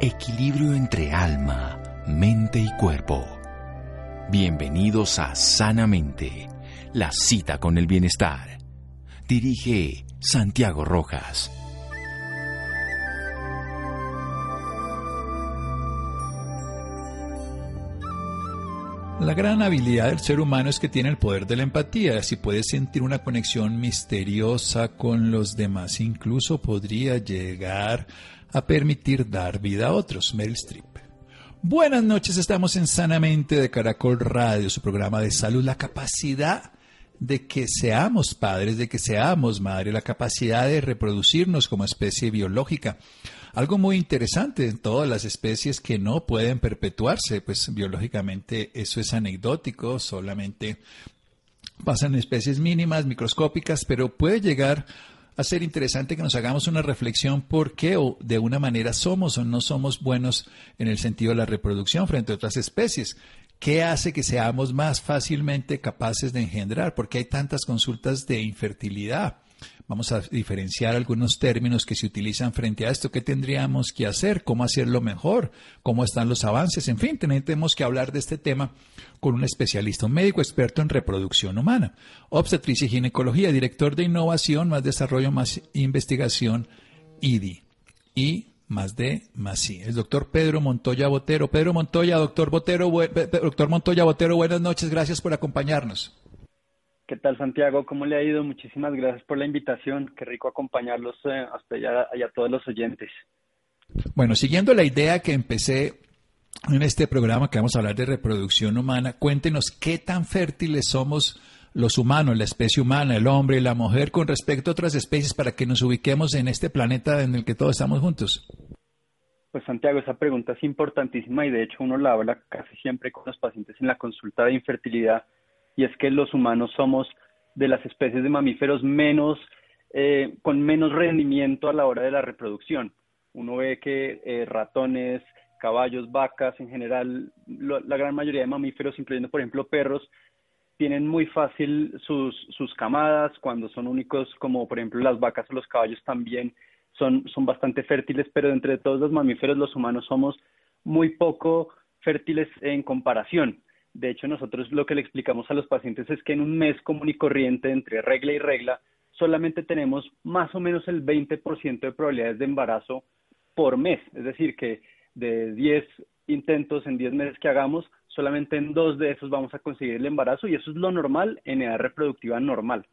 Equilibrio entre alma, mente y cuerpo. Bienvenidos a Sanamente, la cita con el bienestar. Dirige Santiago Rojas. La gran habilidad del ser humano es que tiene el poder de la empatía. Si puede sentir una conexión misteriosa con los demás, incluso podría llegar a permitir dar vida a otros. Meryl Streep. Buenas noches, estamos en Sanamente de Caracol Radio, su programa de salud. La capacidad de que seamos padres, de que seamos madres, la capacidad de reproducirnos como especie biológica. Algo muy interesante en todas las especies que no pueden perpetuarse, pues biológicamente eso es anecdótico, solamente pasan especies mínimas, microscópicas, pero puede llegar a ser interesante que nos hagamos una reflexión por qué o de una manera somos o no somos buenos en el sentido de la reproducción frente a otras especies. ¿Qué hace que seamos más fácilmente capaces de engendrar? ¿Por qué hay tantas consultas de infertilidad? Vamos a diferenciar algunos términos que se utilizan frente a esto. ¿Qué tendríamos que hacer? ¿Cómo hacerlo mejor? ¿Cómo están los avances? En fin, tenemos que hablar de este tema con un especialista, un médico experto en reproducción humana, obstetricia y ginecología, director de innovación, más desarrollo, más investigación, IDI. Y más de más sí. El doctor Pedro Montoya Botero. Pedro Montoya, doctor Botero, doctor Montoya Botero, buenas noches, gracias por acompañarnos. ¿Qué tal, Santiago? ¿Cómo le ha ido? Muchísimas gracias por la invitación. Qué rico acompañarlos eh, hasta allá y a todos los oyentes. Bueno, siguiendo la idea que empecé en este programa que vamos a hablar de reproducción humana, cuéntenos qué tan fértiles somos los humanos, la especie humana, el hombre y la mujer con respecto a otras especies para que nos ubiquemos en este planeta en el que todos estamos juntos. Pues Santiago, esa pregunta es importantísima y de hecho uno la habla casi siempre con los pacientes en la consulta de infertilidad y es que los humanos somos de las especies de mamíferos menos, eh, con menos rendimiento a la hora de la reproducción. Uno ve que eh, ratones, caballos, vacas, en general, la gran mayoría de mamíferos, incluyendo por ejemplo perros, tienen muy fácil sus, sus camadas cuando son únicos, como por ejemplo las vacas o los caballos también son, son bastante fértiles, pero entre todos los mamíferos los humanos somos muy poco fértiles en comparación. De hecho, nosotros lo que le explicamos a los pacientes es que en un mes común y corriente entre regla y regla, solamente tenemos más o menos el 20% de probabilidades de embarazo por mes. Es decir, que de 10 intentos en 10 meses que hagamos, solamente en dos de esos vamos a conseguir el embarazo y eso es lo normal en edad reproductiva normal.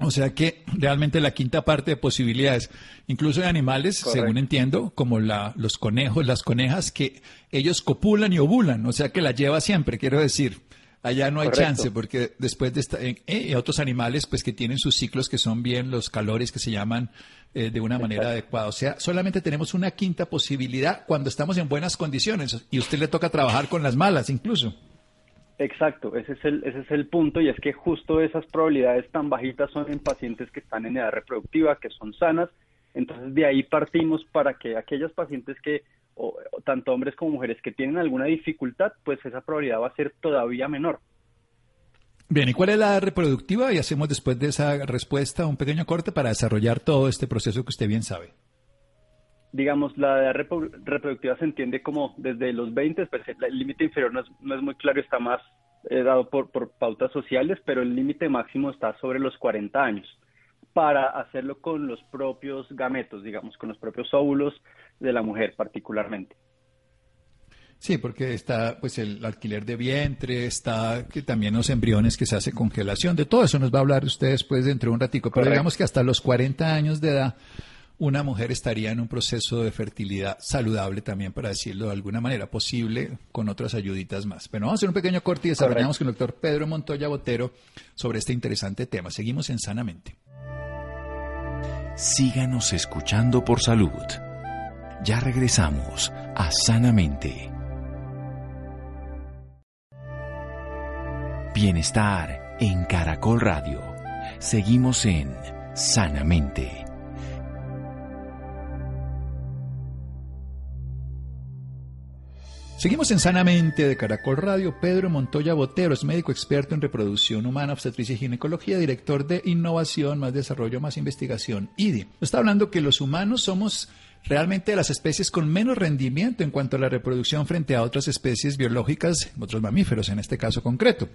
O sea que realmente la quinta parte de posibilidades, incluso de animales, según entiendo, como la, los conejos, las conejas, que ellos copulan y ovulan, o sea que la lleva siempre, quiero decir. Allá no hay chance, porque después de esta, eh, otros animales, pues que tienen sus ciclos que son bien los calores que se llaman eh, de una manera adecuada. O sea, solamente tenemos una quinta posibilidad cuando estamos en buenas condiciones y a usted le toca trabajar con las malas incluso. Exacto, ese es, el, ese es el punto y es que justo esas probabilidades tan bajitas son en pacientes que están en edad reproductiva, que son sanas. Entonces de ahí partimos para que aquellos pacientes que, o, tanto hombres como mujeres, que tienen alguna dificultad, pues esa probabilidad va a ser todavía menor. Bien, ¿y cuál es la edad reproductiva? Y hacemos después de esa respuesta un pequeño corte para desarrollar todo este proceso que usted bien sabe digamos, la edad reproductiva se entiende como desde los 20, pues, el límite inferior no es, muy claro, está más eh, dado por, por pautas sociales, pero el límite máximo está sobre los 40 años. Para hacerlo con los propios gametos, digamos, con los propios óvulos de la mujer particularmente. Sí, porque está pues el alquiler de vientre, está que también los embriones que se hace congelación, de todo eso nos va a hablar usted después dentro de un ratico, pero digamos que hasta los 40 años de edad una mujer estaría en un proceso de fertilidad saludable también, para decirlo de alguna manera, posible con otras ayuditas más. Bueno, vamos a hacer un pequeño corte y desarrollamos con el doctor Pedro Montoya Botero sobre este interesante tema. Seguimos en Sanamente. Síganos escuchando por salud. Ya regresamos a Sanamente. Bienestar en Caracol Radio. Seguimos en Sanamente. Seguimos en Sanamente de Caracol Radio. Pedro Montoya Botero es médico experto en reproducción humana, obstetricia y ginecología, director de innovación, más desarrollo, más investigación, IDI. Está hablando que los humanos somos realmente de las especies con menos rendimiento en cuanto a la reproducción frente a otras especies biológicas, otros mamíferos en este caso concreto.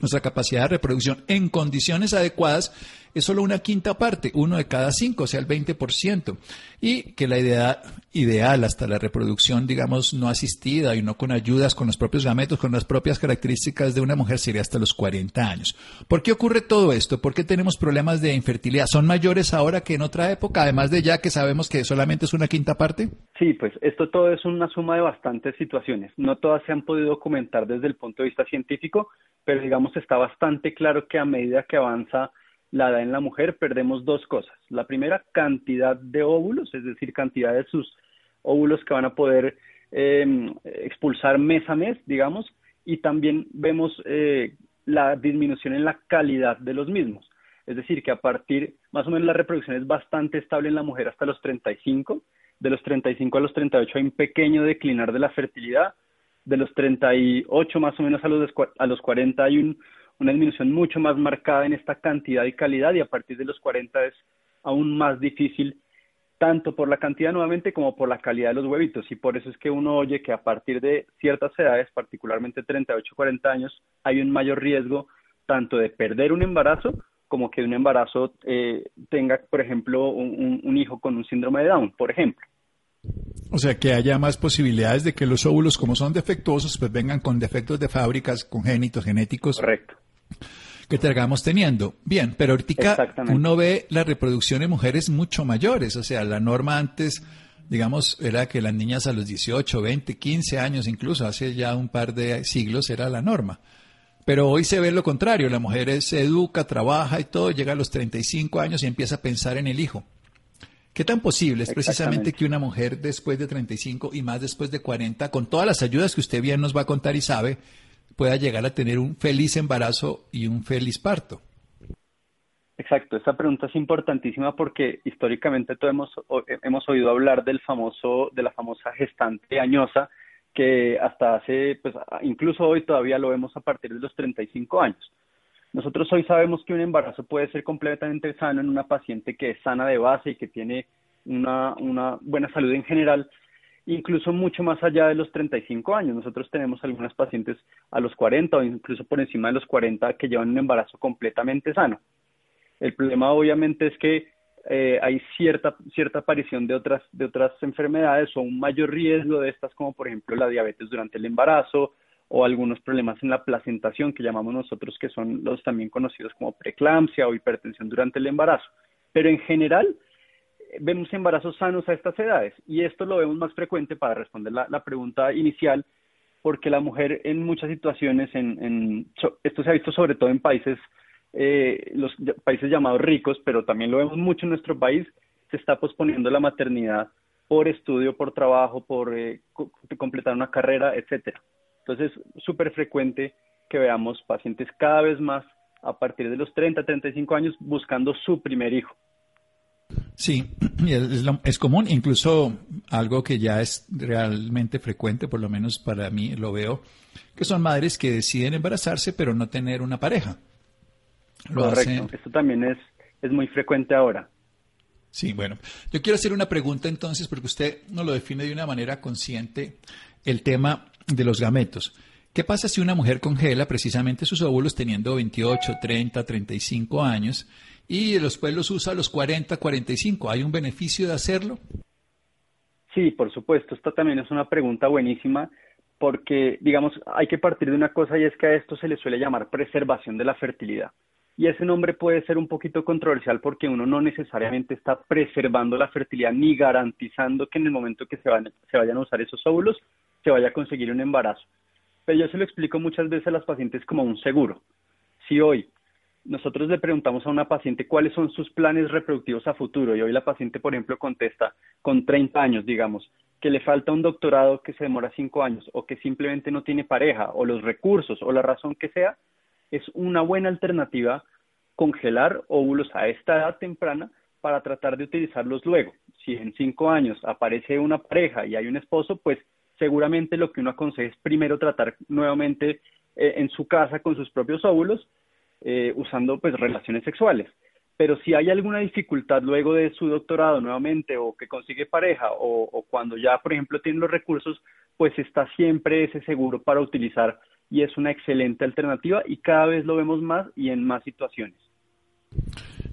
Nuestra capacidad de reproducción en condiciones adecuadas es solo una quinta parte, uno de cada cinco, o sea, el 20%. Y que la idea ideal hasta la reproducción, digamos, no asistida y no con ayudas, con los propios gametos, con las propias características de una mujer sería hasta los 40 años. ¿Por qué ocurre todo esto? ¿Por qué tenemos problemas de infertilidad? ¿Son mayores ahora que en otra época, además de ya que sabemos que solamente es una quinta parte? Sí, pues esto todo es una suma de bastantes situaciones. No todas se han podido documentar desde el punto de vista científico, pero digamos está bastante claro que a medida que avanza la edad en la mujer perdemos dos cosas. La primera, cantidad de óvulos, es decir, cantidad de sus óvulos que van a poder em, expulsar mes a mes, digamos, y también vemos eh, la disminución en la calidad de los mismos. Es decir, que a partir, más o menos la reproducción es bastante estable en la mujer hasta los 35, de los 35 a los 38 hay un pequeño declinar de la fertilidad, de los 38 más o menos a los, a los 40 hay un, una disminución mucho más marcada en esta cantidad y calidad y a partir de los 40 es aún más difícil tanto por la cantidad nuevamente como por la calidad de los huevitos y por eso es que uno oye que a partir de ciertas edades, particularmente 38 40 años, hay un mayor riesgo tanto de perder un embarazo como que un embarazo eh, tenga, por ejemplo, un, un hijo con un síndrome de Down, por ejemplo. O sea, que haya más posibilidades de que los óvulos, como son defectuosos, pues vengan con defectos de fábricas congénitos, genéticos. Correcto. Que tengamos teniendo. Bien, pero ahorita uno ve la reproducción en mujeres mucho mayores. O sea, la norma antes, digamos, era que las niñas a los 18, 20, 15 años, incluso hace ya un par de siglos, era la norma. Pero hoy se ve lo contrario. La mujer se educa, trabaja y todo, llega a los 35 años y empieza a pensar en el hijo. ¿Qué tan posible es precisamente que una mujer después de 35 y más después de 40, con todas las ayudas que usted bien nos va a contar y sabe, pueda llegar a tener un feliz embarazo y un feliz parto? Exacto, esta pregunta es importantísima porque históricamente todos hemos, hemos oído hablar del famoso, de la famosa gestante añosa, que hasta hace, pues incluso hoy todavía lo vemos a partir de los 35 años. Nosotros hoy sabemos que un embarazo puede ser completamente sano en una paciente que es sana de base y que tiene una, una buena salud en general, incluso mucho más allá de los 35 años. Nosotros tenemos algunas pacientes a los 40 o incluso por encima de los 40 que llevan un embarazo completamente sano. El problema obviamente es que eh, hay cierta, cierta aparición de otras, de otras enfermedades o un mayor riesgo de estas como por ejemplo la diabetes durante el embarazo, o algunos problemas en la placentación que llamamos nosotros que son los también conocidos como preeclampsia o hipertensión durante el embarazo. Pero en general vemos embarazos sanos a estas edades y esto lo vemos más frecuente para responder la, pregunta inicial porque la mujer en muchas situaciones, en, esto se ha visto sobre todo en países, eh, los países llamados ricos, pero también lo vemos mucho en nuestro país, se está posponiendo la maternidad por estudio, por trabajo, por eh, completar una carrera, etcétera. Entonces, súper frecuente que veamos pacientes cada vez más a partir de los 30, 35 años buscando su primer hijo. Sí, es, es, común, incluso algo que ya es realmente frecuente, por lo menos para mí lo veo, que son madres que deciden embarazarse pero no tener una pareja. Lo Correcto, esto también es, es muy frecuente ahora. Sí, bueno, yo quiero hacer una pregunta entonces, porque usted nos lo define de una manera consciente, el tema de los gametos. ¿Qué pasa si una mujer congela precisamente sus óvulos teniendo 28, 30, 35 años y después los usa a los 40, 45? ¿Hay un beneficio de hacerlo? Sí, por supuesto. Esta también es una pregunta buenísima porque, digamos, hay que partir de una cosa y es que a esto se le suele llamar preservación de la fertilidad. Y ese nombre puede ser un poquito controversial porque uno no necesariamente está preservando la fertilidad ni garantizando que en el momento que se, van, se vayan a usar esos óvulos se vaya a conseguir un embarazo. Pero yo se lo explico muchas veces a las pacientes como un seguro. Si hoy nosotros le preguntamos a una paciente cuáles son sus planes reproductivos a futuro y hoy la paciente, por ejemplo, contesta con 30 años, digamos, que le falta un doctorado que se demora 5 años o que simplemente no tiene pareja o los recursos o la razón que sea, es una buena alternativa congelar óvulos a esta edad temprana para tratar de utilizarlos luego. Si en 5 años aparece una pareja y hay un esposo, pues seguramente lo que uno aconseja es primero tratar nuevamente eh, en su casa con sus propios óvulos, eh, usando pues relaciones sexuales. pero si hay alguna dificultad luego de su doctorado nuevamente o que consigue pareja o, o cuando ya, por ejemplo, tiene los recursos, pues está siempre ese seguro para utilizar y es una excelente alternativa y cada vez lo vemos más y en más situaciones.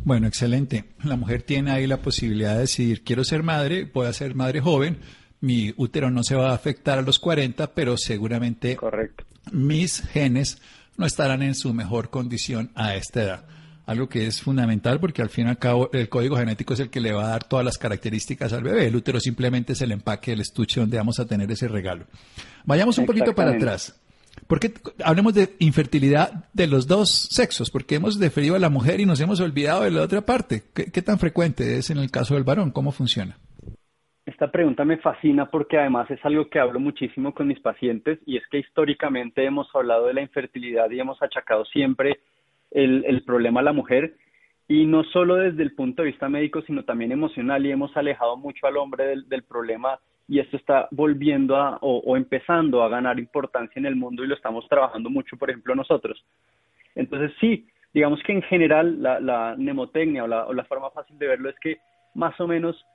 Bueno, excelente. La mujer tiene ahí la posibilidad de decidir, quiero ser madre, puedo ser madre joven, mi útero no se va a afectar a los 40, pero seguramente Correcto. mis genes no estarán en su mejor condición a esta edad. Algo que es fundamental porque al fin y al cabo el código genético es el que le va a dar todas las características al bebé. El útero simplemente es el empaque, el estuche donde vamos a tener ese regalo. Vayamos un poquito para atrás. Porque hablemos de infertilidad de los dos sexos, porque hemos deferido a la mujer y nos hemos olvidado de la otra parte. ¿Qué, qué tan frecuente es en el caso del varón? ¿Cómo funciona? Esta pregunta me fascina porque además es algo que hablo muchísimo con mis pacientes y es que históricamente hemos hablado de la infertilidad y hemos achacado siempre el, problema a la mujer y no solo desde el punto de vista médico, sino también emocional y hemos alejado mucho al hombre del, del problema y esto está volviendo a o, o, empezando a ganar importancia en el mundo y lo estamos trabajando mucho, por ejemplo, nosotros. Entonces, sí, digamos que en general la, la, o la forma fácil de verlo es que más o menos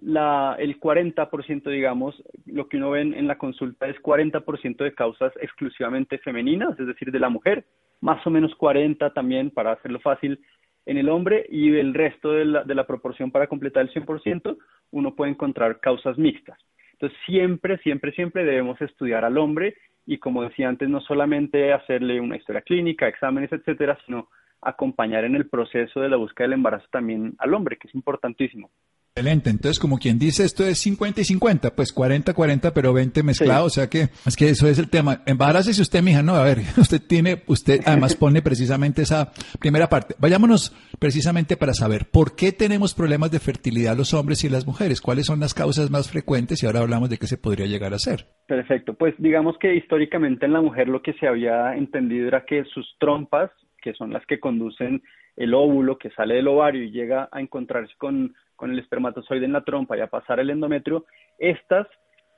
la, el 40%, digamos, lo que uno ve en, la consulta es 40% de causas exclusivamente femeninas, es decir, de la mujer, más o menos 40 también, para hacerlo fácil, en el hombre y el resto de la, de la proporción para completar el 100%, uno puede encontrar causas mixtas. Entonces, siempre, siempre, siempre debemos estudiar al hombre y, como decía antes, no solamente hacerle una historia clínica, exámenes, etcétera, sino acompañar en el proceso de la búsqueda del embarazo también al hombre, que es importantísimo. Excelente. Entonces, como quien dice, esto es 50 y 50, pues 40-40, pero 20 mezclado. Sí. O sea que es que eso es el tema. si usted, mija, no, a ver, usted tiene, usted además pone precisamente esa primera parte. Vayámonos precisamente para saber por qué tenemos problemas de fertilidad los hombres y las mujeres, cuáles son las causas más frecuentes y ahora hablamos de qué se podría llegar a hacer. Perfecto. Pues digamos que históricamente en la mujer lo que se había entendido era que sus trompas, que son las que conducen el óvulo que sale del ovario y llega a encontrarse con con el espermatozoide en la trompa y a pasar el endometrio, estas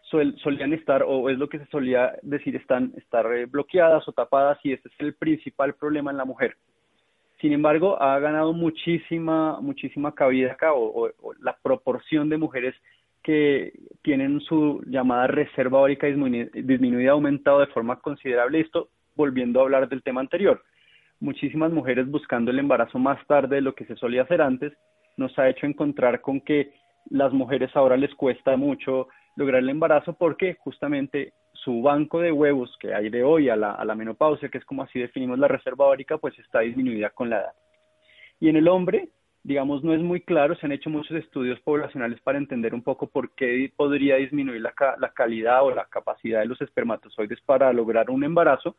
sol, solían estar, o es lo que se solía decir, están estar eh, bloqueadas o tapadas y este es el principal problema en la mujer. Sin embargo, ha ganado muchísima, muchísima cabida acá, o, la proporción de mujeres que tienen su llamada reserva órica disminuida, disminuida aumentado de forma considerable. Esto volviendo a hablar del tema anterior. Muchísimas mujeres buscando el embarazo más tarde de lo que se solía hacer antes nos ha hecho encontrar con que las mujeres ahora les cuesta mucho lograr el embarazo porque justamente su banco de huevos que hay de hoy a la, a la menopausia, que es como así definimos la reserva órica, pues está disminuida con la edad. Y en el hombre, digamos, no es muy claro, se han hecho muchos estudios poblacionales para entender un poco por qué podría disminuir la, la calidad o la capacidad de los espermatozoides para lograr un embarazo.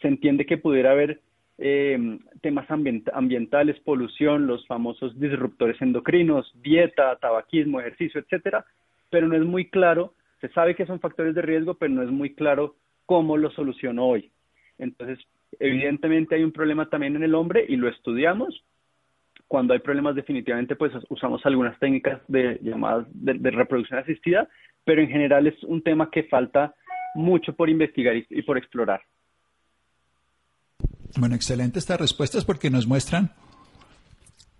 Se entiende que pudiera haber eh, temas ambient ambientales, polución, los famosos disruptores endocrinos, dieta, tabaquismo, ejercicio, etcétera, pero no es muy claro, se sabe que son factores de riesgo, pero no es muy claro cómo lo solucionó hoy. Entonces, evidentemente hay un problema también en el hombre y lo estudiamos. Cuando hay problemas definitivamente pues usamos algunas técnicas de llamadas de, reproducción asistida, pero en general es un tema que falta mucho por investigar y por explorar. Bueno, excelente estas respuestas porque nos muestran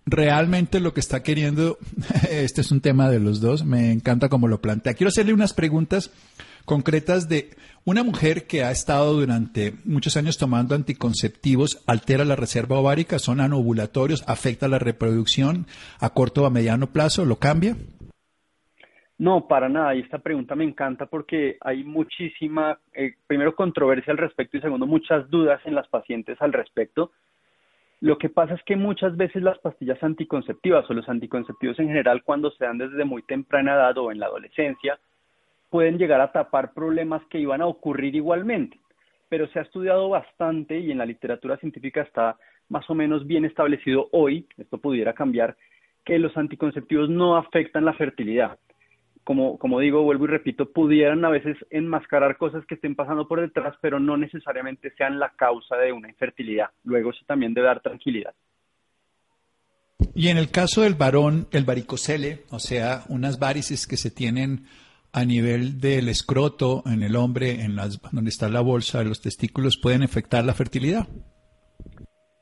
realmente lo que está queriendo. Este es un tema de los dos, me encanta cómo lo plantea. Quiero hacerle unas preguntas concretas de una mujer que ha estado durante muchos años tomando anticonceptivos, altera la reserva ovárica, son anovulatorios, afecta la reproducción a corto o a mediano plazo, ¿lo cambia? No, para nada. Y esta pregunta me encanta porque hay muchísima, eh, primero, controversia al respecto y segundo, muchas dudas en las pacientes al respecto. Lo que pasa es que muchas veces las pastillas anticonceptivas o los anticonceptivos en general, cuando se dan desde muy temprana edad o en la adolescencia, pueden llegar a tapar problemas que iban a ocurrir igualmente. Pero se ha estudiado bastante y en la literatura científica está más o menos bien establecido hoy, esto pudiera cambiar, que los anticonceptivos no afectan la fertilidad como, como digo, vuelvo y repito, pudieran a veces enmascarar cosas que estén pasando por detrás, pero no necesariamente sean la causa de una infertilidad. Luego eso también debe dar tranquilidad. Y en el caso del varón, el varicocele, o sea, unas varices que se tienen a nivel del escroto en el hombre, en las, donde está la bolsa de los testículos, pueden afectar la fertilidad.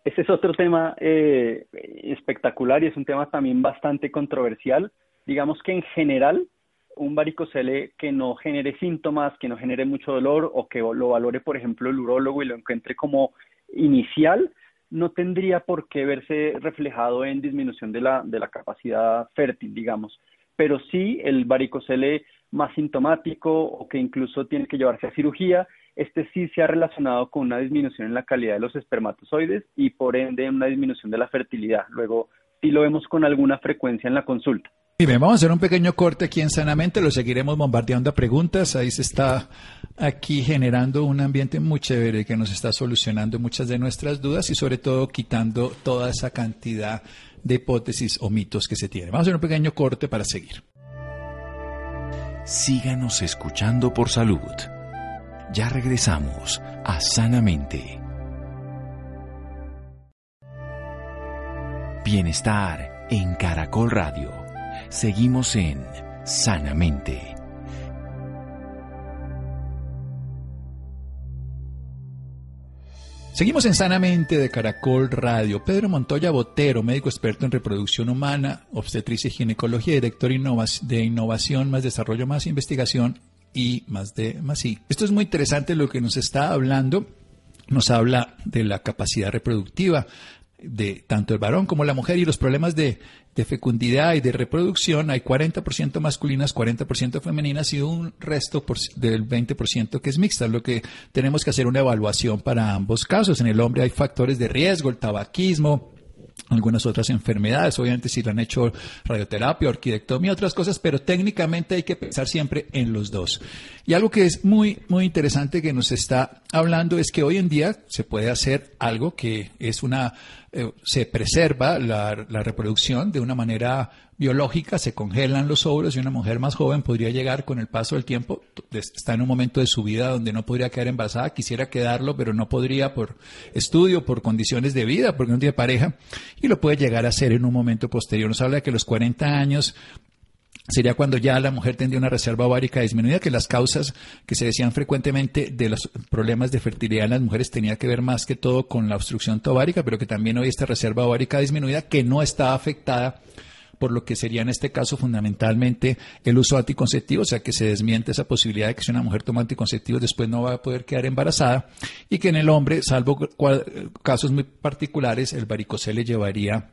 Ese es otro tema eh, espectacular y es un tema también bastante controversial. Digamos que en general, un varicocele que no genere síntomas, que no genere mucho dolor o que lo valore, por ejemplo, el urólogo y lo encuentre como inicial, no tendría por qué verse reflejado en disminución de la, de la capacidad fértil, digamos. Pero sí el varicocele más sintomático o que incluso tiene que llevarse a cirugía, este sí se ha relacionado con una disminución en la calidad de los espermatozoides y por ende una disminución de la fertilidad. Luego sí lo vemos con alguna frecuencia en la consulta. Bien, vamos a hacer un pequeño corte aquí en Sanamente, lo seguiremos bombardeando a preguntas, ahí se está aquí generando un ambiente muy chévere que nos está solucionando muchas de nuestras dudas y sobre todo quitando toda esa cantidad de hipótesis o mitos que se tienen. Vamos a hacer un pequeño corte para seguir. Síganos escuchando por salud. Ya regresamos a Sanamente. Bienestar en Caracol Radio Seguimos en Sanamente. Seguimos en Sanamente de Caracol Radio. Pedro Montoya Botero, médico experto en reproducción humana, obstetricia y ginecología, director de innovación, más desarrollo, más investigación y más de más sí. Esto es muy interesante lo que nos está hablando. Nos habla de la capacidad reproductiva, de tanto el varón como la mujer y los problemas de, fecundidad y de reproducción, hay 40% masculinas, 40% femeninas y un resto del 20% que es mixta, lo que tenemos que hacer una evaluación para ambos casos. En el hombre hay factores de riesgo, el tabaquismo, algunas otras enfermedades, obviamente si le han hecho radioterapia, orquidectomía, otras cosas, pero técnicamente hay que pensar siempre en los dos. Y algo que es muy, muy interesante que nos está hablando es que hoy en día se puede hacer algo que es una, eh, se preserva la, la reproducción de una manera biológica, se congelan los óvulos y una mujer más joven podría llegar con el paso del tiempo, está en un momento de su vida donde no podría quedar embarazada, quisiera quedarlo, pero no podría por estudio, por condiciones de vida, porque no tiene pareja, y lo puede llegar a hacer en un momento posterior. Nos habla de que los 40 años sería cuando ya la mujer tendría una reserva ovárica disminuida, que las causas que se decían frecuentemente de los problemas de fertilidad en las mujeres tenía que ver más que todo con la obstrucción továrica, pero que también hoy esta reserva ovárica disminuida que no está afectada por lo que sería en este caso fundamentalmente el uso anticonceptivo, o sea que se desmiente esa posibilidad de que si una mujer toma anticonceptivos después no va a poder quedar embarazada y que en el hombre, salvo casos muy particulares, el varicocele llevaría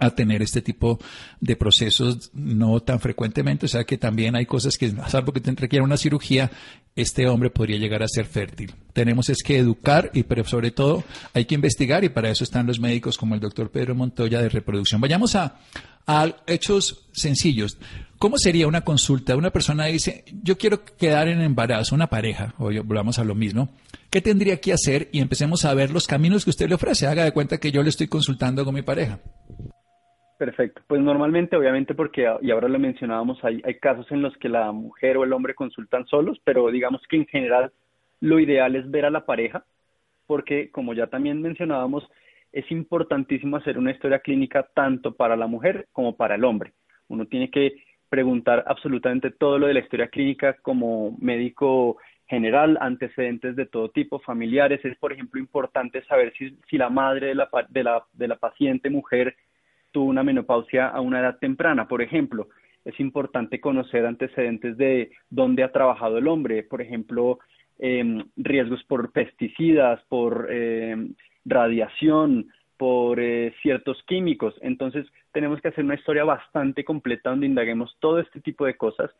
a tener este tipo de procesos no tan frecuentemente, o sea que también hay cosas que, salvo que requiera una cirugía, este hombre podría llegar a ser fértil. Tenemos es que educar y pero sobre todo hay que investigar y para eso están los médicos como el doctor Pedro Montoya de reproducción. Vayamos a, a hechos sencillos. ¿Cómo sería una consulta? Una persona dice, yo quiero quedar en embarazo, una pareja, o volvamos a lo mismo. ¿Qué tendría que hacer? Y empecemos a ver los caminos que usted le ofrece. Haga de cuenta que yo le estoy consultando con mi pareja. Perfecto. Pues normalmente, obviamente, porque, y ahora lo mencionábamos, hay, hay casos en los que la mujer o el hombre consultan solos, pero digamos que en general lo ideal es ver a la pareja, porque como ya también mencionábamos, es importantísimo hacer una historia clínica tanto para la mujer como para el hombre. Uno tiene que preguntar absolutamente todo lo de la historia clínica como médico general, antecedentes de todo tipo, familiares. Es, por ejemplo, importante saber si, si la madre de la, de, la, de la paciente mujer tuvo una menopausia a una edad temprana, por ejemplo. Es importante conocer antecedentes de dónde ha trabajado el hombre, por ejemplo, em, riesgos por pesticidas, por em, radiación, por eh, ciertos químicos. Entonces, tenemos que hacer una historia bastante completa donde indaguemos todo este tipo de cosas.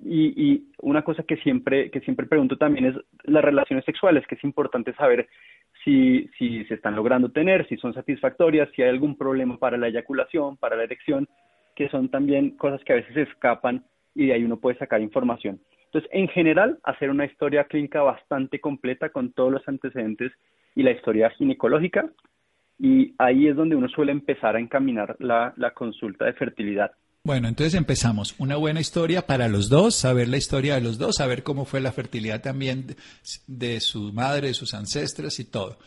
Y, y, una cosa que siempre, que siempre pregunto también es las relaciones sexuales, que es importante saber si, si se están logrando tener, si son satisfactorias, si hay algún problema para la eyaculación, para la erección, que son también cosas que a veces escapan y de ahí uno puede sacar información. Entonces, en general, hacer una historia clínica bastante completa con todos los antecedentes y la historia ginecológica, y ahí es donde uno suele empezar a encaminar la, consulta de fertilidad. Bueno, entonces empezamos. Una buena historia para los dos, saber la historia de los dos, saber cómo fue la fertilidad también de, su madre, de sus ancestras y todo.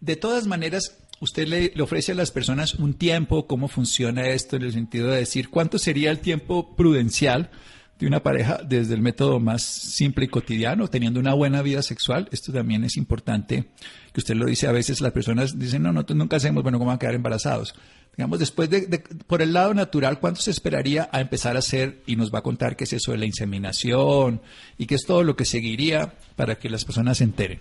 De todas maneras, usted le, ofrece a las personas un tiempo, cómo funciona esto en el sentido de decir cuánto sería el tiempo prudencial de una pareja desde el método más simple y cotidiano, teniendo una buena vida sexual. Esto también es importante, que usted lo dice, a veces las personas dicen, no, nosotros nunca hacemos, bueno, ¿cómo van a quedar embarazados? Digamos, después de, por el lado natural, ¿cuánto se esperaría a empezar a hacer? Y nos va a contar qué es eso de la inseminación y qué es todo lo que seguiría para que las personas se enteren.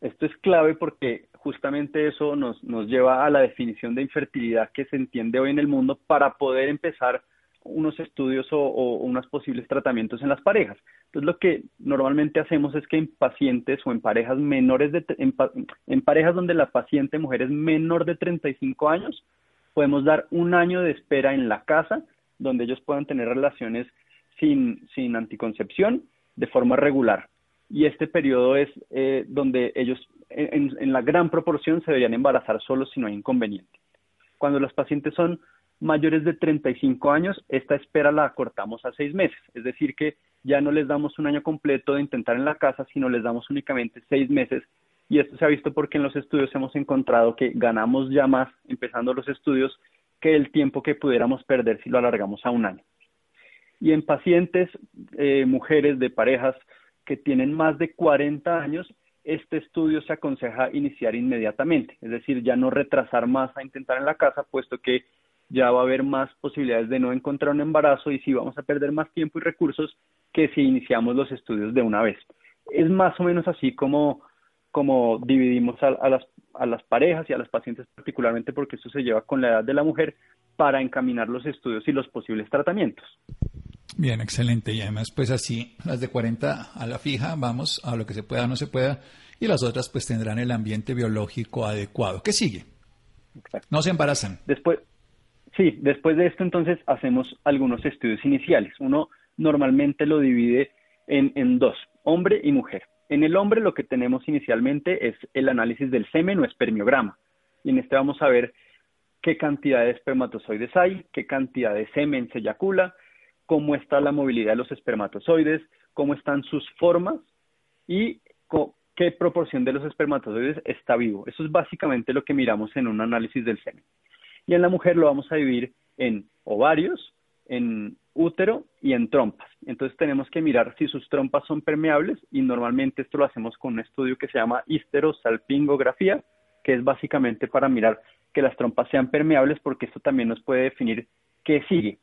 Esto es clave porque justamente eso nos, nos lleva a la definición de infertilidad que se entiende hoy en el mundo para poder empezar unos estudios o, unos posibles tratamientos en las parejas. Entonces, lo que normalmente hacemos es que en pacientes o en parejas menores de, en, parejas donde la paciente mujer es menor de 35 años, podemos dar un año de espera en la casa donde ellos puedan tener relaciones sin, sin anticoncepción de forma regular. Y este periodo es eh, donde ellos en, en la gran proporción se deberían embarazar solos si no hay inconveniente. Cuando los pacientes son mayores de 35 años, esta espera la acortamos a seis meses. Es decir, que ya no les damos un año completo de intentar en la casa, sino les damos únicamente seis meses. Y esto se ha visto porque en los estudios hemos encontrado que ganamos ya más empezando los estudios que el tiempo que pudiéramos perder si lo alargamos a un año. Y en pacientes, eh, mujeres de parejas que tienen más de 40 años, este estudio se aconseja iniciar inmediatamente, es decir, ya no retrasar más a intentar en la casa, puesto que ya va a haber más posibilidades de no encontrar un embarazo y si vamos a perder más tiempo y recursos que si iniciamos los estudios de una vez. Es más o menos así como, como dividimos a, las, a las parejas y a las pacientes particularmente porque esto se lleva con la edad de la mujer para encaminar los estudios y los posibles tratamientos. Bien, excelente. Y además, pues así, las de 40 a la fija, vamos a lo que se pueda o no se pueda, y las otras pues tendrán el ambiente biológico adecuado. ¿Qué sigue? No se embarazan. Después, Sí, después de esto entonces hacemos algunos estudios iniciales. Uno normalmente lo divide en, en dos, hombre y mujer. En el hombre lo que tenemos inicialmente es el análisis del semen o espermiograma. Y en este vamos a ver qué cantidad de espermatozoides hay, qué cantidad de semen se eyacula, cómo está la movilidad de los espermatozoides, cómo están sus formas y qué proporción de los espermatozoides está vivo. Eso es básicamente lo que miramos en un análisis del semen. Y en la mujer lo vamos a dividir en ovarios, en útero y en trompas. Entonces tenemos que mirar si sus trompas son permeables y normalmente esto lo hacemos con un estudio que se llama histerosalpingografía, que es básicamente para mirar que las trompas sean permeables porque esto también nos puede definir qué sigue.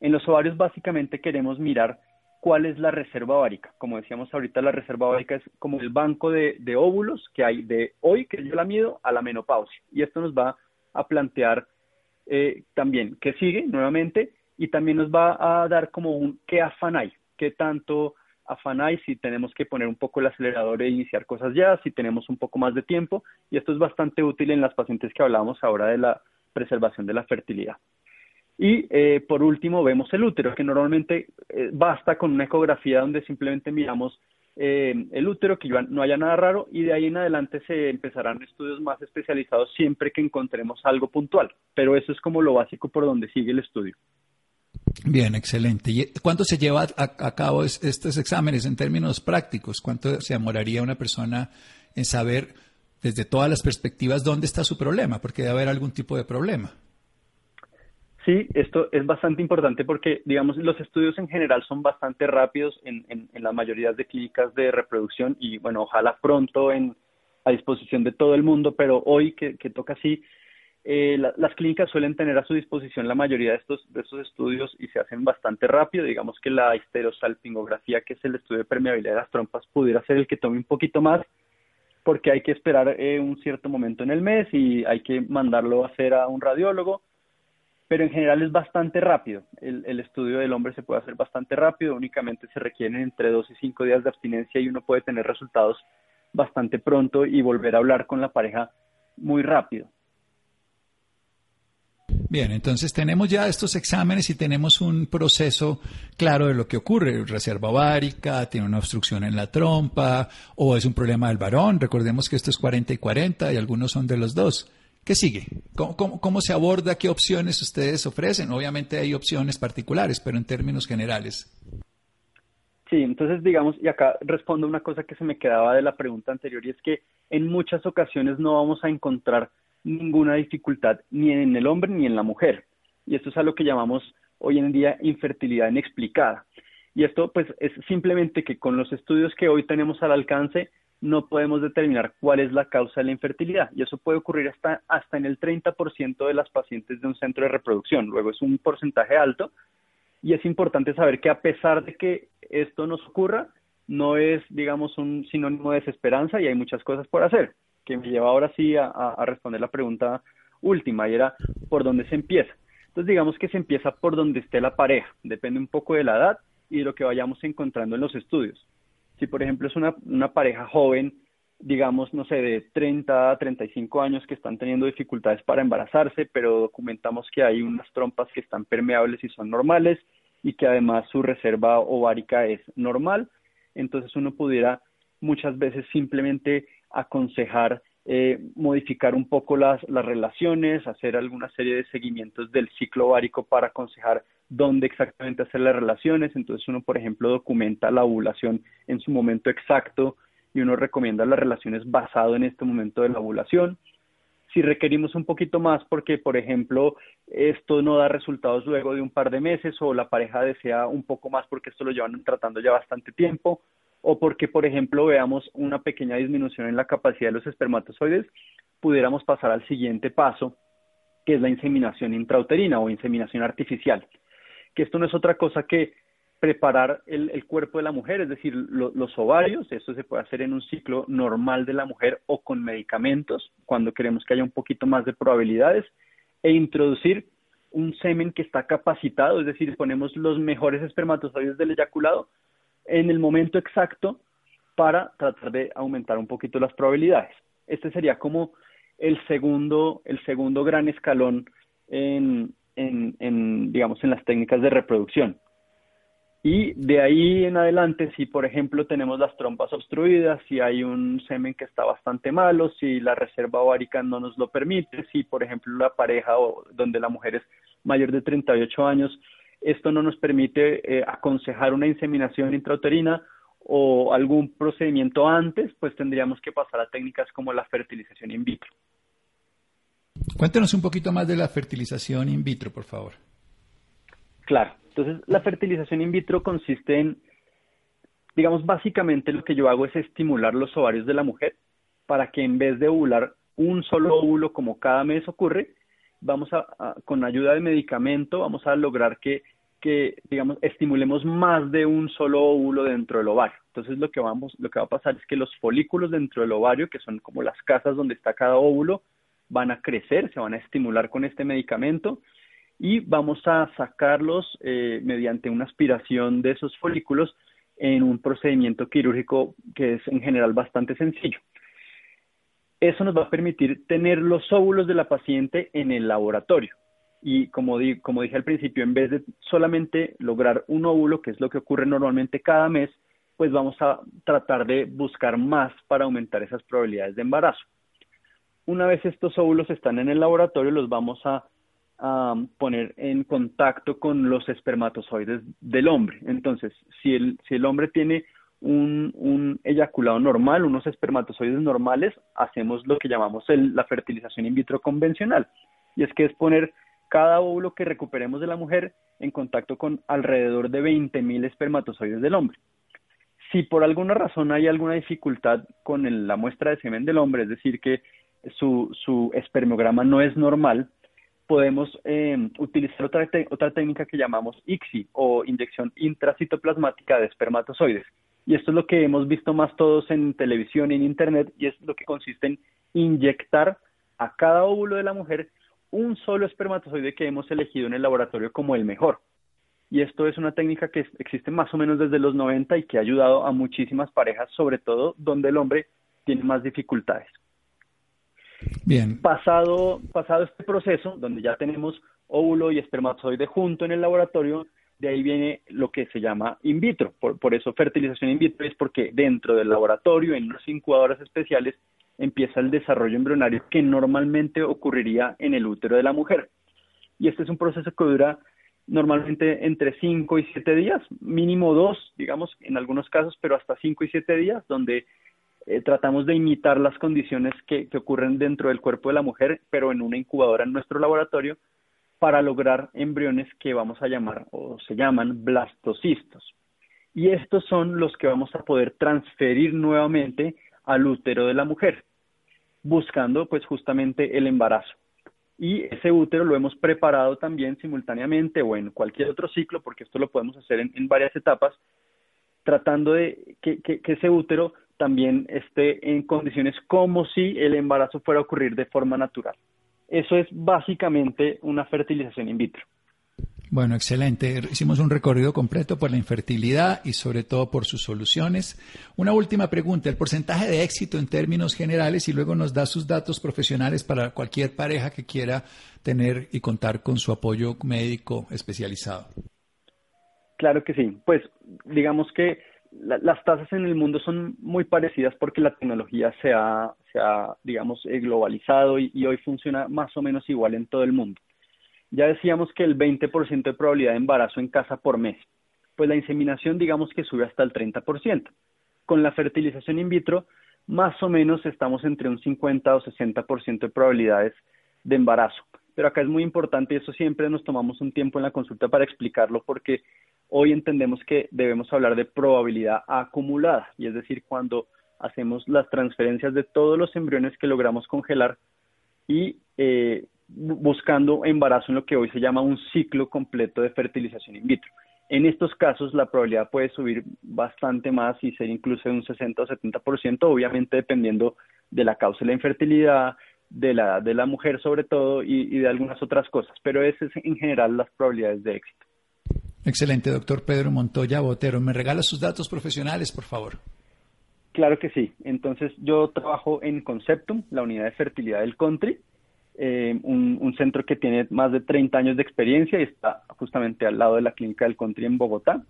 En los ovarios básicamente queremos mirar cuál es la reserva ovárica. Como decíamos ahorita, la reserva ovárica es como el banco de, de óvulos que hay de hoy, que yo la mido, a la menopausia. Y esto nos va a plantear eh, también qué sigue nuevamente y también nos va a dar como un qué afán hay, qué tanto afán hay, si tenemos que poner un poco el acelerador e iniciar cosas ya, si tenemos un poco más de tiempo y esto es bastante útil en las pacientes que hablábamos ahora de la preservación de la fertilidad. Y eh, por último vemos el útero, que normalmente eh, basta con una ecografía donde simplemente miramos eh, el útero, que no haya nada raro y de ahí en adelante se empezarán estudios más especializados siempre que encontremos algo puntual. Pero eso es como lo básico por donde sigue el estudio. Bien, excelente. ¿Y cuánto se lleva a, cabo estos exámenes en términos prácticos? ¿Cuánto se demoraría una persona en saber desde todas las perspectivas dónde está su problema? Porque debe haber algún tipo de problema. Sí, esto es bastante importante porque, digamos, los estudios en general son bastante rápidos en, en, la mayoría de clínicas de reproducción y, bueno, ojalá pronto en, a disposición de todo el mundo, pero hoy que, toca así, eh, las clínicas suelen tener a su disposición la mayoría de estos, de estos estudios y se hacen bastante rápido. Digamos que la histerosalpingografía, que es el estudio de permeabilidad de las trompas, pudiera ser el que tome un poquito más porque hay que esperar eh, un cierto momento en el mes y hay que mandarlo a hacer a un radiólogo pero en general es bastante rápido. El, estudio del hombre se puede hacer bastante rápido, únicamente se requieren entre dos y cinco días de abstinencia y uno puede tener resultados bastante pronto y volver a hablar con la pareja muy rápido. Bien, entonces tenemos ya estos exámenes y tenemos un proceso claro de lo que ocurre. Reserva ovárica, tiene una obstrucción en la trompa o es un problema del varón. Recordemos que esto es 40 y 40 y algunos son de los dos. ¿Qué sigue? ¿Cómo, se aborda? ¿Qué opciones ustedes ofrecen? Obviamente hay opciones particulares, pero en términos generales. Sí, entonces digamos, y acá respondo una cosa que se me quedaba de la pregunta anterior, y es que en muchas ocasiones no vamos a encontrar ninguna dificultad ni en el hombre ni en la mujer. Y esto es a lo que llamamos hoy en día infertilidad inexplicada. Y esto pues es simplemente que con los estudios que hoy tenemos al alcance no podemos determinar cuál es la causa de la infertilidad y eso puede ocurrir hasta, hasta en el 30% de las pacientes de un centro de reproducción. Luego es un porcentaje alto y es importante saber que a pesar de que esto nos ocurra, no es, digamos, un sinónimo de desesperanza y hay muchas cosas por hacer, que me lleva ahora sí a, a responder la pregunta última y era por dónde se empieza. Entonces digamos que se empieza por donde esté la pareja, depende un poco de la edad y de lo que vayamos encontrando en los estudios. Si por ejemplo es una, una pareja joven, digamos, no sé, de 30 a 35 años que están teniendo dificultades para embarazarse, pero documentamos que hay unas trompas que están permeables y son normales y que además su reserva ovárica es normal, entonces uno pudiera muchas veces simplemente aconsejar eh, modificar un poco las, las relaciones, hacer alguna serie de seguimientos del ciclo ovárico para aconsejar dónde exactamente hacer las relaciones. Entonces uno, por ejemplo, documenta la ovulación en su momento exacto y uno recomienda las relaciones basado en este momento de la ovulación. Si requerimos un poquito más porque, por ejemplo, esto no da resultados luego de un par de meses o la pareja desea un poco más porque esto lo llevan tratando ya bastante tiempo, o porque, por ejemplo, veamos una pequeña disminución en la capacidad de los espermatozoides, pudiéramos pasar al siguiente paso, que es la inseminación intrauterina o inseminación artificial, que esto no es otra cosa que preparar el, cuerpo de la mujer, es decir, los ovarios, esto se puede hacer en un ciclo normal de la mujer o con medicamentos, cuando queremos que haya un poquito más de probabilidades, e introducir un semen que está capacitado, es decir, ponemos los mejores espermatozoides del eyaculado en el momento exacto para tratar de aumentar un poquito las probabilidades. Este sería como el segundo, el segundo gran escalón en, en, digamos, en las técnicas de reproducción. Y de ahí en adelante, si por ejemplo tenemos las trompas obstruidas, si hay un semen que está bastante malo, si la reserva ovárica no nos lo permite, si por ejemplo la pareja o donde la mujer es mayor de 38 años esto no nos permite eh, aconsejar una inseminación intrauterina o algún procedimiento antes, pues tendríamos que pasar a técnicas como la fertilización in vitro. Cuéntenos un poquito más de la fertilización in vitro, por favor. Claro, entonces la fertilización in vitro consiste en, digamos, básicamente lo que yo hago es estimular los ovarios de la mujer para que en vez de ovular un solo óvulo como cada mes ocurre, vamos a, con ayuda de medicamento, vamos a lograr que, que, digamos, estimulemos más de un solo óvulo dentro del ovario. Entonces lo que vamos, lo que va a pasar es que los folículos dentro del ovario, que son como las casas donde está cada óvulo, van a crecer, se van a estimular con este medicamento y vamos a sacarlos eh, mediante una aspiración de esos folículos en un procedimiento quirúrgico que es en general bastante sencillo. Eso nos va a permitir tener los óvulos de la paciente en el laboratorio. Y como, como dije al principio, en vez de solamente lograr un óvulo, que es lo que ocurre normalmente cada mes, pues vamos a tratar de buscar más para aumentar esas probabilidades de embarazo. Una vez estos óvulos están en el laboratorio, los vamos a, a poner en contacto con los espermatozoides del hombre. Entonces, si el, si el hombre tiene un, un, eyaculado normal, unos espermatozoides normales, hacemos lo que llamamos la fertilización in vitro convencional. Y es que es poner cada óvulo que recuperemos de la mujer en contacto con alrededor de 20.000 espermatozoides del hombre. Si por alguna razón hay alguna dificultad con la muestra de semen del hombre, es decir, que su, su espermograma no es normal, podemos eh, utilizar otra, otra técnica que llamamos ICSI o inyección intracitoplasmática de espermatozoides y esto es lo que hemos visto más todos en televisión y en internet, y es lo que consiste en inyectar a cada óvulo de la mujer un solo espermatozoide que hemos elegido en el laboratorio como el mejor. Y esto es una técnica que existe más o menos desde los 90 y que ha ayudado a muchísimas parejas, sobre todo donde el hombre tiene más dificultades. Bien. Pasado, pasado este proceso, donde ya tenemos óvulo y espermatozoide junto en el laboratorio, de ahí viene lo que se llama in vitro. Por, eso fertilización in vitro es porque dentro del laboratorio, en unas incubadoras especiales, empieza el desarrollo embrionario que normalmente ocurriría en el útero de la mujer. Y este es un proceso que dura normalmente entre 5 y 7 días, mínimo 2, digamos, en algunos casos, pero hasta 5 y 7 días, donde eh, tratamos de imitar las condiciones que ocurren dentro del cuerpo de la mujer, pero en una incubadora en nuestro laboratorio, para lograr embriones que vamos a llamar o se llaman blastocistos. Y estos son los que vamos a poder transferir nuevamente al útero de la mujer, buscando pues justamente el embarazo. Y ese útero lo hemos preparado también simultáneamente o en cualquier otro ciclo, porque esto lo podemos hacer en, varias etapas, tratando de que, que ese útero también esté en condiciones como si el embarazo fuera a ocurrir de forma natural. Eso es básicamente una fertilización in vitro. Bueno, excelente. Hicimos un recorrido completo por la infertilidad y sobre todo por sus soluciones. Una última pregunta, el porcentaje de éxito en términos generales y luego nos da sus datos profesionales para cualquier pareja que quiera tener y contar con su apoyo médico especializado. Claro que sí. Pues digamos que las tasas en el mundo son muy parecidas porque la tecnología se ha, se ha digamos, eh, globalizado y hoy funciona más o menos igual en todo el mundo. Ya decíamos que el 20% de probabilidad de embarazo en casa por mes, pues la inseminación digamos que sube hasta el 30%. Con la fertilización in vitro, más o menos estamos entre un 50 o 60% de probabilidades de embarazo. Pero acá es muy importante y eso siempre nos tomamos un tiempo en la consulta para explicarlo porque hoy entendemos que debemos hablar de probabilidad acumulada y es decir, cuando hacemos las transferencias de todos los embriones que logramos congelar y eh, buscando embarazo en lo que hoy se llama un ciclo completo de fertilización in vitro. En estos casos la probabilidad puede subir bastante más y ser incluso de un 60 o 70%, obviamente dependiendo de la causa de la infertilidad, de la, de la mujer sobre todo y, de algunas otras cosas, pero esas es en general las probabilidades de éxito. Excelente, doctor Pedro Montoya Botero. ¿Me regala sus datos profesionales, por favor? Claro que sí. Entonces, yo trabajo en Conceptum, la unidad de fertilidad del country. Eh, un, centro que tiene más de 30 años de experiencia y está justamente al lado de la clínica del Country en Bogotá.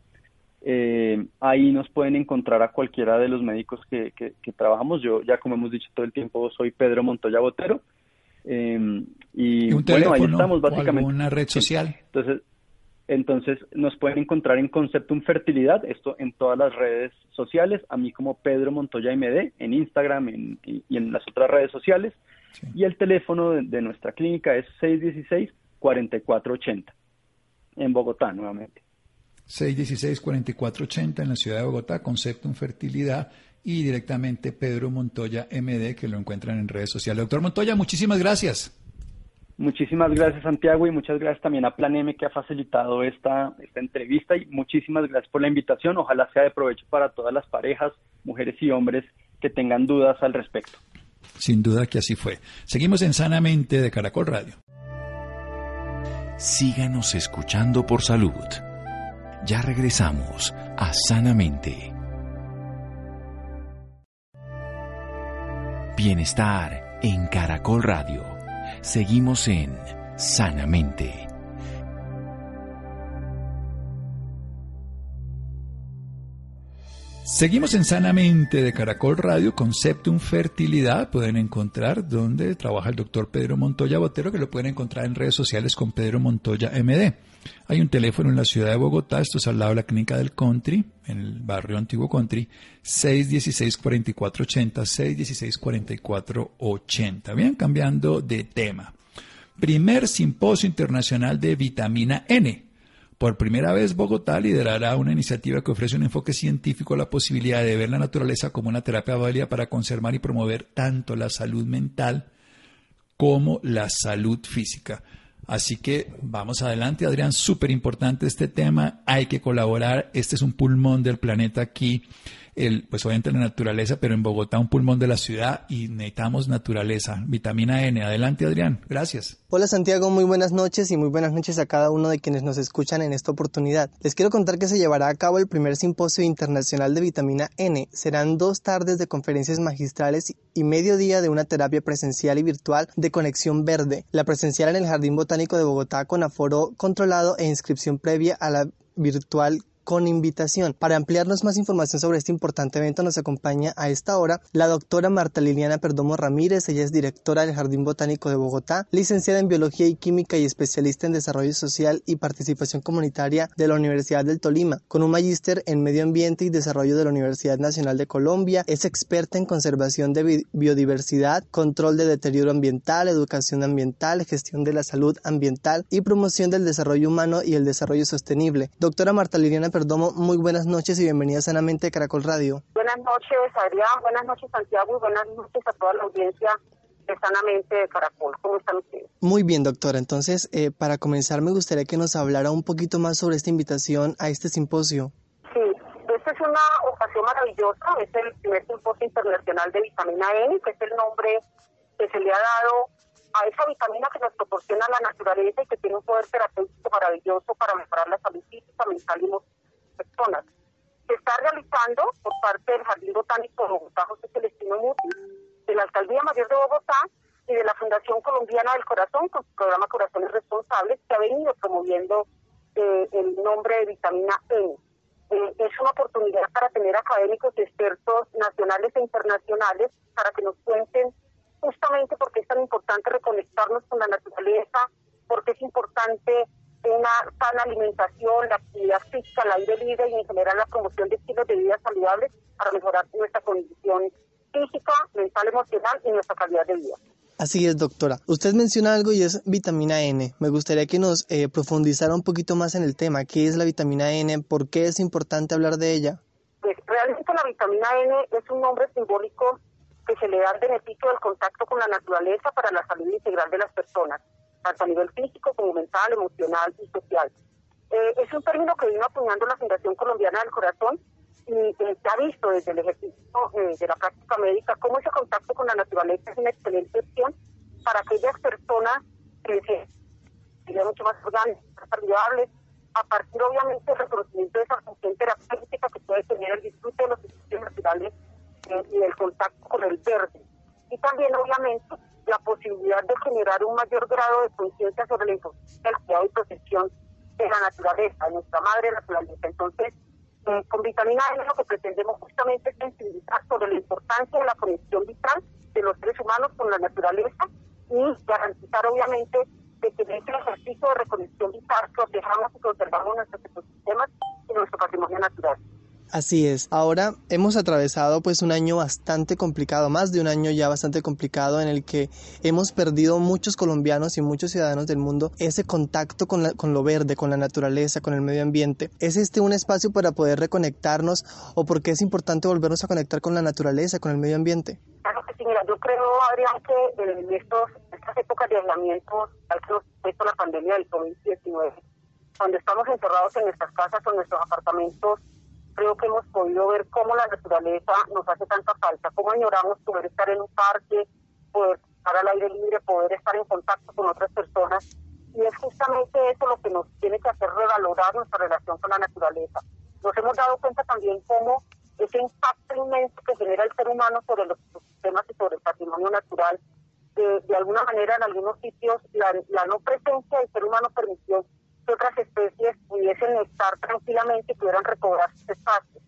Eh, ahí nos pueden encontrar a cualquiera de los médicos que, trabajamos. Yo ya como hemos dicho todo el tiempo soy Pedro Montoya Botero. Eh, y, bueno, ahí estamos básicamente. ¿Una red social? Entonces, entonces nos pueden encontrar en Conceptum Fertilidad, esto en todas las redes sociales, a mí como Pedro Montoya MD, en Instagram y en las otras redes sociales. Y el teléfono de, nuestra clínica es 616-4480 en Bogotá nuevamente. 616-4480 en la ciudad de Bogotá, Concepto en Fertilidad y directamente Pedro Montoya MD, que lo encuentran en redes sociales. Doctor Montoya, muchísimas gracias. Muchísimas gracias Santiago y muchas gracias también a Plan M que ha facilitado esta, esta entrevista y muchísimas gracias por la invitación. Ojalá sea de provecho para todas las parejas, mujeres y hombres que tengan dudas al respecto. Sin duda que así fue. Seguimos en Sanamente de Caracol Radio. Síganos escuchando por salud. Ya regresamos a Sanamente. Bienestar en Caracol Radio. Seguimos en Sanamente. Seguimos en Sanamente de Caracol Radio, Conceptum Fertilidad. Pueden encontrar donde trabaja el doctor Pedro Montoya Botero, que lo pueden encontrar en redes sociales con Pedro Montoya MD. Hay un teléfono en la ciudad de Bogotá, esto es al lado de la clínica del Country, en el barrio Antiguo Country, 616-4480, 616-4480. Bien, cambiando de tema. Primer Simposio Internacional de Vitamina N por primera vez, Bogotá liderará una iniciativa que ofrece un enfoque científico a la posibilidad de ver la naturaleza como una terapia válida para conservar y promover tanto la salud mental como la salud física. Así que vamos adelante, Adrián, súper importante este tema, hay que colaborar, este es un pulmón del planeta aquí el, pues obviamente la naturaleza, pero en Bogotá un pulmón de la ciudad y necesitamos naturaleza, vitamina N. Adelante Adrián, gracias. Hola Santiago, muy buenas noches y muy buenas noches a cada uno de quienes nos escuchan en esta oportunidad. Les quiero contar que se llevará a cabo el primer simposio internacional de vitamina N. Serán dos tardes de conferencias magistrales y medio día de una terapia presencial y virtual de conexión verde. La presencial en el Jardín Botánico de Bogotá con aforo controlado e inscripción previa a la virtual con invitación. Para ampliarnos más información sobre este importante evento nos acompaña a esta hora la doctora Marta Liliana Perdomo Ramírez. Ella es directora del Jardín Botánico de Bogotá, licenciada en Biología y Química y especialista en Desarrollo Social y Participación Comunitaria de la Universidad del Tolima, con un magíster en Medio Ambiente y Desarrollo de la Universidad Nacional de Colombia. Es experta en conservación de biodiversidad, control de deterioro ambiental, educación ambiental, gestión de la salud ambiental y promoción del desarrollo humano y el desarrollo sostenible. Doctora Marta Liliana Perdomo, muy buenas noches y bienvenida Sanamente a Caracol Radio. Buenas noches, Adrián. Buenas noches, Santiago. Y buenas noches a toda la audiencia de Sanamente de Caracol. ¿Cómo están ustedes? Muy bien, doctora. Entonces, eh, para comenzar, me gustaría que nos hablara un poquito más sobre esta invitación a este simposio. Sí, esta es una ocasión maravillosa. Es el primer simposio internacional de vitamina E, que es el nombre que se le ha dado a esa vitamina que nos proporciona la naturaleza y que tiene un poder terapéutico maravilloso para mejorar la salud física, mental y personas. Se está realizando por parte del Jardín Botánico de Bogotá José Celestino Muti, de la Alcaldía Mayor de Bogotá y de la Fundación Colombiana del Corazón con su programa Corazones Responsables que ha venido promoviendo eh, el nombre de vitamina N. Eh, es una oportunidad para tener académicos y expertos nacionales e internacionales para que nos cuenten justamente porque es tan importante reconectarnos con la naturaleza, porque es importante una sana alimentación, la actividad física, el aire libre y en general la promoción de estilos de vida saludables para mejorar nuestra condición física, mental, emocional y nuestra calidad de vida. Así es, doctora. Usted menciona algo y es vitamina N. Me gustaría que nos eh, profundizara un poquito más en el tema. ¿Qué es la vitamina N? ¿Por qué es importante hablar de ella? Pues realmente la vitamina N es un nombre simbólico que se le da el beneficio del contacto con la naturaleza para la salud integral de las personas, tanto a nivel físico como mental, emocional y social. Eh, es un término que vino apuñando la Fundación Colombiana del Corazón y eh, se ha visto desde el ejercicio eh, de la práctica médica cómo ese contacto con la naturaleza es una excelente opción para aquellas personas que serían mucho más orgánicas, saludables, a partir obviamente del reconocimiento de esa función terapéutica que puede tener el disfrute de los servicios naturales y el contacto con el verde. Y también, obviamente, la posibilidad de generar un mayor grado de conciencia sobre la importancia del cuidado y protección de la naturaleza, de nuestra madre naturaleza. Entonces, eh, con vitamina E lo que pretendemos justamente es sensibilizar sobre la importancia de la conexión vital de los seres humanos con la naturaleza y garantizar, obviamente, de que en este ejercicio de reconexión vital protejamos y conservamos nuestros ecosistemas y nuestro patrimonio natural. Así es. Ahora hemos atravesado pues un año bastante complicado, más de un año ya bastante complicado en el que hemos perdido muchos colombianos y muchos ciudadanos del mundo ese contacto con, con lo verde, con la naturaleza, con el medio ambiente. ¿Es este un espacio para poder reconectarnos o por qué es importante volvernos a conectar con la naturaleza, con el medio ambiente? Claro que sí, mira, yo creo, Adrián, que en estos, estas épocas de aislamiento, que la pandemia del COVID-19, cuando estamos encerrados en nuestras casas o en nuestros apartamentos, creo que hemos podido ver cómo la naturaleza nos hace tanta falta, cómo añoramos poder estar en un parque, poder estar al aire libre, poder estar en contacto con otras personas. Y es justamente eso lo que nos tiene que hacer revalorar nuestra relación con la naturaleza. Nos hemos dado cuenta también cómo ese impacto inmenso que genera el ser humano sobre los sistemas y sobre el patrimonio natural, de, de alguna manera en algunos sitios la, la no presencia del ser humano permitió otras especies pudiesen estar tranquilamente y pudieran recobrar sus espacios.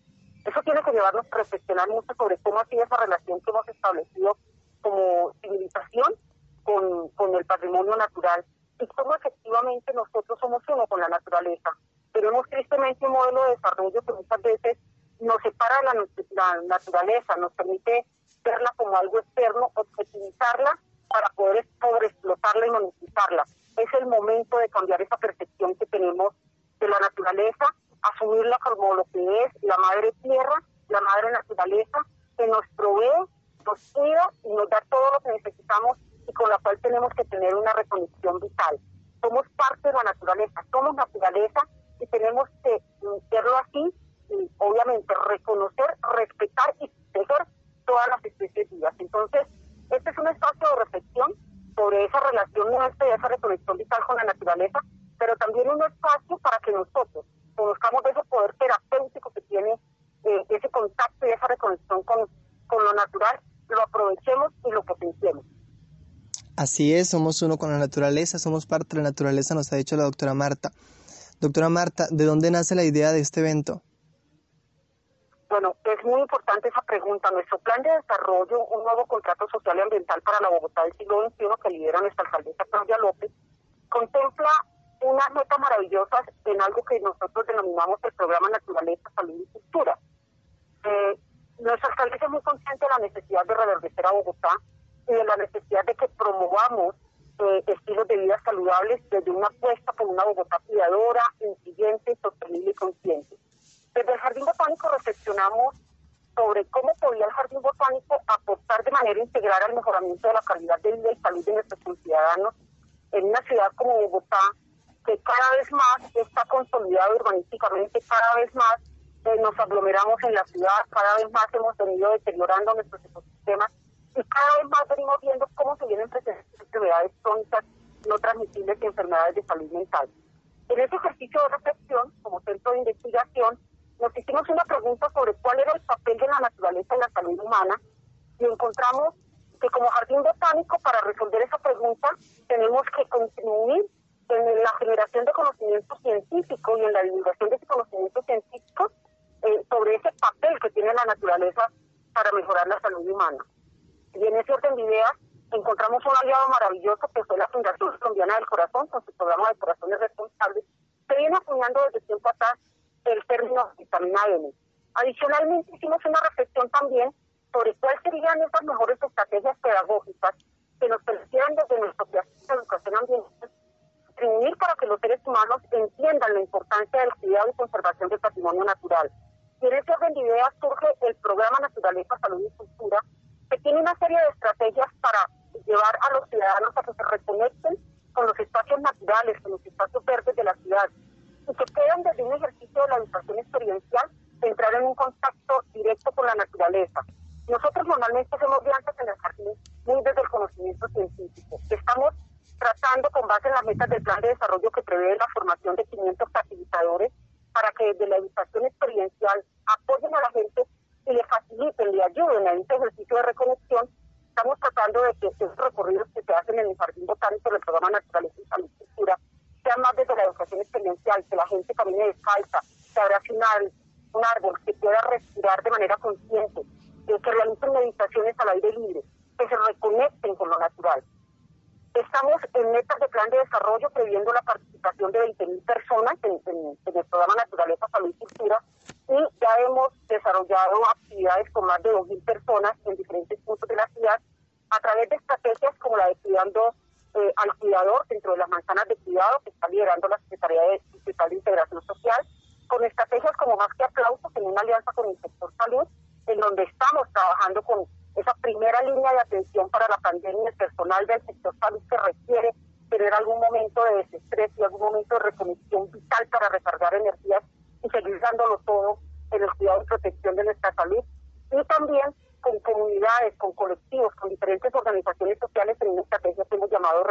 Eso tiene que llevarnos a reflexionar mucho sobre cómo ha sido esa relación que hemos establecido como civilización con, con el patrimonio natural y cómo efectivamente nosotros somos uno con la naturaleza. Tenemos tristemente un modelo de desarrollo que muchas veces nos separa de la, la naturaleza, nos permite verla como algo externo, objetivizarla para poder sobreexplotarla y monetizarla es el momento de cambiar esa percepción que tenemos de la naturaleza, asumirla como lo que es la madre tierra, la madre naturaleza, que nos provee, nos cuida y nos da todo lo que necesitamos y con la cual tenemos que tener una reconexión vital. Somos parte de la naturaleza, somos naturaleza y tenemos que verlo así y obviamente reconocer, respetar y proteger todas las especies vivas. Entonces, este es un espacio de reflexión sobre esa relación nuestra y esa reconexión vital con la naturaleza, pero también un espacio para que nosotros conozcamos ese poder terapéutico que tiene eh, ese contacto y esa reconexión con, con lo natural, lo aprovechemos y lo potenciemos. Así es, somos uno con la naturaleza, somos parte de la naturaleza, nos ha dicho la doctora Marta. Doctora Marta, ¿de dónde nace la idea de este evento? Bueno, es muy importante esa pregunta. Nuestro plan de desarrollo, un nuevo contrato social y ambiental para la Bogotá del siglo XXI que lidera nuestra alcaldesa Claudia López, contempla unas metas maravillosas en algo que nosotros denominamos el programa Naturaleza, Salud y Cultura. Eh, nuestra alcaldesa es muy consciente de la necesidad de reverdecer a Bogotá y de la necesidad de que promovamos eh, estilos de vida saludables desde una apuesta por una Bogotá cuidadora, incluyente, sostenible y consciente. Desde el Jardín Botánico reflexionamos sobre cómo podía el Jardín Botánico aportar de manera integral al mejoramiento de la calidad de vida y salud de nuestros ciudadanos en una ciudad como Bogotá, que cada vez más está consolidada urbanísticamente, cada vez más eh, nos aglomeramos en la ciudad, cada vez más hemos venido deteriorando nuestros ecosistemas y cada vez más venimos viendo cómo se vienen presentando enfermedades crónicas no transmisibles y enfermedades de salud mental. En ese ejercicio de reflexión, como centro de investigación, nos hicimos una pregunta sobre cuál era el papel de la naturaleza en la salud humana y encontramos que como jardín botánico, para resolver esa pregunta, tenemos que contribuir en la generación de conocimiento científico y en la divulgación de ese conocimiento científico eh, sobre ese papel que tiene la naturaleza para mejorar la salud humana. Y en ese orden de ideas encontramos un aliado maravilloso que fue la Fundación Colombiana del Corazón con su programa de Corazones Responsables, que viene acuñando desde tiempo atrás el término vitamina N. Adicionalmente hicimos una reflexión también sobre cuáles serían esas mejores estrategias pedagógicas que nos permitieran desde nuestra educación ambiental contribuir para que los seres humanos entiendan la importancia del cuidado y conservación del patrimonio natural. Y en ese orden de ideas surge el programa Naturaleza, Salud y Cultura, que tiene una serie de estrategias para llevar a los ciudadanos a que se reconecten con los espacios naturales, con los espacios verdes de la ciudad, y que puedan desde un ejercicio de la educación experiencial entrar en un contacto directo con la naturaleza. Nosotros normalmente hacemos viajes en el jardín muy desde el conocimiento científico. Estamos tratando con base en las metas del plan de desarrollo que prevé la formación de 500 facilitadores para que desde la educación experiencial apoyen a la gente y le faciliten, le ayuden en este ejercicio de reconexión. Estamos tratando de que esos recorridos que se hacen en el Jardín Botánico del Programa Naturaleza y Salud y Cultura sean más desde la educación experiencial, que la gente camine descalza, que abrace un, un árbol, que pueda respirar de manera consciente, que realicen meditaciones al aire libre, que se reconecten con lo natural. Estamos en metas de plan de desarrollo previendo la participación de 20.000 personas en, el programa Naturaleza, Salud y Cultura y ya hemos desarrollado actividades con más de 2.000 personas en diferentes puntos de la ciudad a través de estrategias como la de cuidando eh, al cuidador dentro de las manzanas de cuidado que está liderando la Secretaría de, de Integración Social, con estrategias como más que aplausos en una alianza con el sector salud, en donde estamos trabajando con esa primera línea de atención para la pandemia, personal del sector salud que requiere tener algún momento de desestrés y algún momento de reconexión vital para recargar energías y seguir dándolo todo en el cuidado y protección de nuestra salud. Y también con comunidades, con colectivos, con diferentes organizaciones sociales en una estrategia que hemos llamado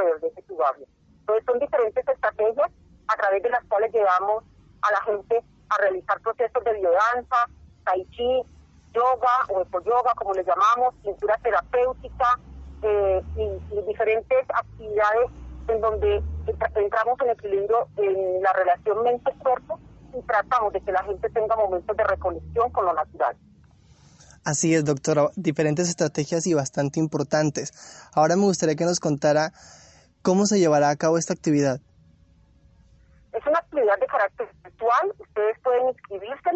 tu Barrio. Entonces son diferentes estrategias a través de las cuales llevamos a la gente a realizar procesos de biodanza, tai chi, yoga o eco-yoga, como le llamamos, pintura terapéutica eh, y, diferentes actividades en donde entramos en equilibrio en la relación mente-cuerpo y tratamos de que la gente tenga momentos de reconexión con lo natural. Así es, doctora, diferentes estrategias y bastante importantes. Ahora me gustaría que nos contara cómo se llevará a cabo esta actividad. Es una actividad de carácter virtual, ustedes pueden inscribirse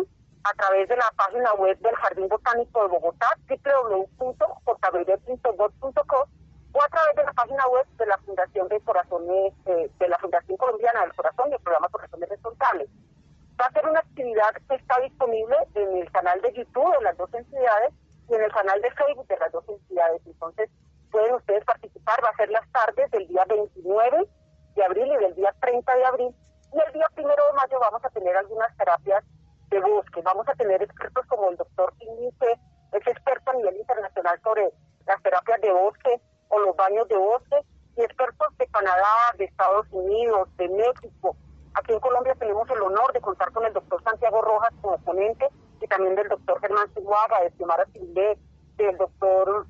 a través de la página web del Jardín Botánico de Bogotá, www.jb.gov.co o a través de la página web de la Fundación de Corazones, eh, de la Fundación Colombiana del Corazón y el programa Corazones Responsables. Va a ser una actividad que está disponible en el canal de YouTube de las dos entidades y en el canal de Facebook de las dos entidades. Entonces, pueden ustedes participar, va a ser las tardes del día 29 de abril y del día 30 de abril. Y el día primero de mayo vamos a tener algunas terapias de bosque. Vamos a tener expertos como el doctor Inice, es experto a nivel internacional sobre las terapias de bosque o los baños de bosque, y expertos de Canadá, de Estados Unidos, de México. Aquí en Colombia tenemos el honor de contar con el doctor Santiago Rojas como ponente y también del doctor Germán Cihuaga, de Xiomara Silvé, del doctor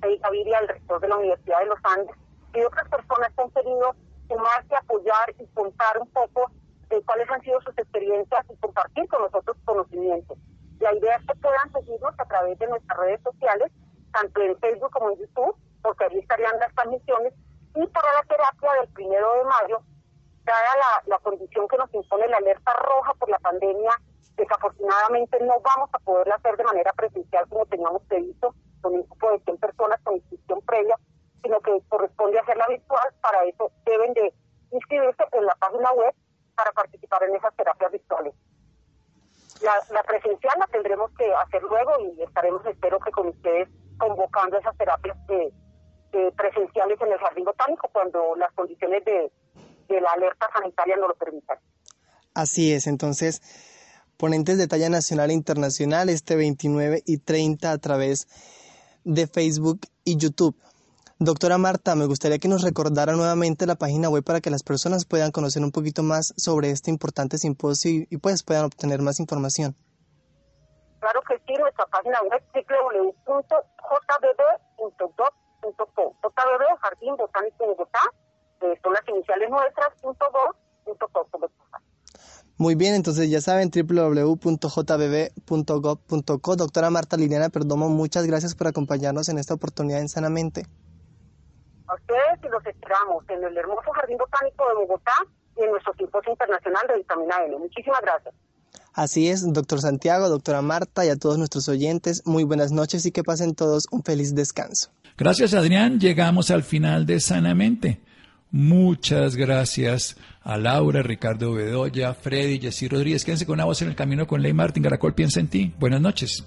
Gaviria, el rector de la Universidad de los Andes, y otras personas que han querido sumarse, apoyar y contar un poco eh, cuáles han sido sus experiencias y compartir con nosotros conocimientos. La idea es que puedan seguirnos a través de nuestras redes sociales, tanto en Facebook como en YouTube, porque allí estarían las transmisiones. Y para la terapia del primero de mayo, dada la, la condición que nos impone la alerta roja por la pandemia, desafortunadamente no vamos a poderla hacer de manera presencial como teníamos previsto, con un grupo de 100 personas con inscripción previa, sino que corresponde hacerla virtual. Para eso deben de inscribirse en la página web para participar en esas terapias virtuales. La, presencial la tendremos que hacer luego y estaremos, espero que con ustedes, convocando esas terapias de, presenciales en el jardín botánico cuando las condiciones de, de la alerta sanitaria no lo permitan. Así es, entonces, ponentes de talla nacional e internacional este 29 y 30 a través de Facebook y YouTube. Doctora Marta, me gustaría que nos recordara nuevamente la página web para que las personas puedan conocer un poquito más sobre este importante simposio y, pues puedan obtener más información. Claro que sí, nuestra página web www.jbb.gov.co JBB, Jardín Botánico de Bogotá, eh, son las iniciales nuestras, Muy bien, entonces ya saben, www.jbb.gov.co. Doctora Marta Liliana Perdomo, muchas gracias por acompañarnos en esta oportunidad en Sanamente a ustedes y los esperamos en el hermoso Jardín Botánico de Bogotá y en nuestro simposio internacional de vitamina N. Muchísimas gracias. Así es, doctor Santiago, doctora Marta y a todos nuestros oyentes, muy buenas noches y que pasen todos un feliz descanso. Gracias, Adrián. Llegamos al final de Sanamente. Muchas gracias a Laura, Ricardo Bedoya, Freddy, Jessy Rodríguez. Quédense con una voz en el camino con Ley Martín. Garacol piensa en ti. Buenas noches.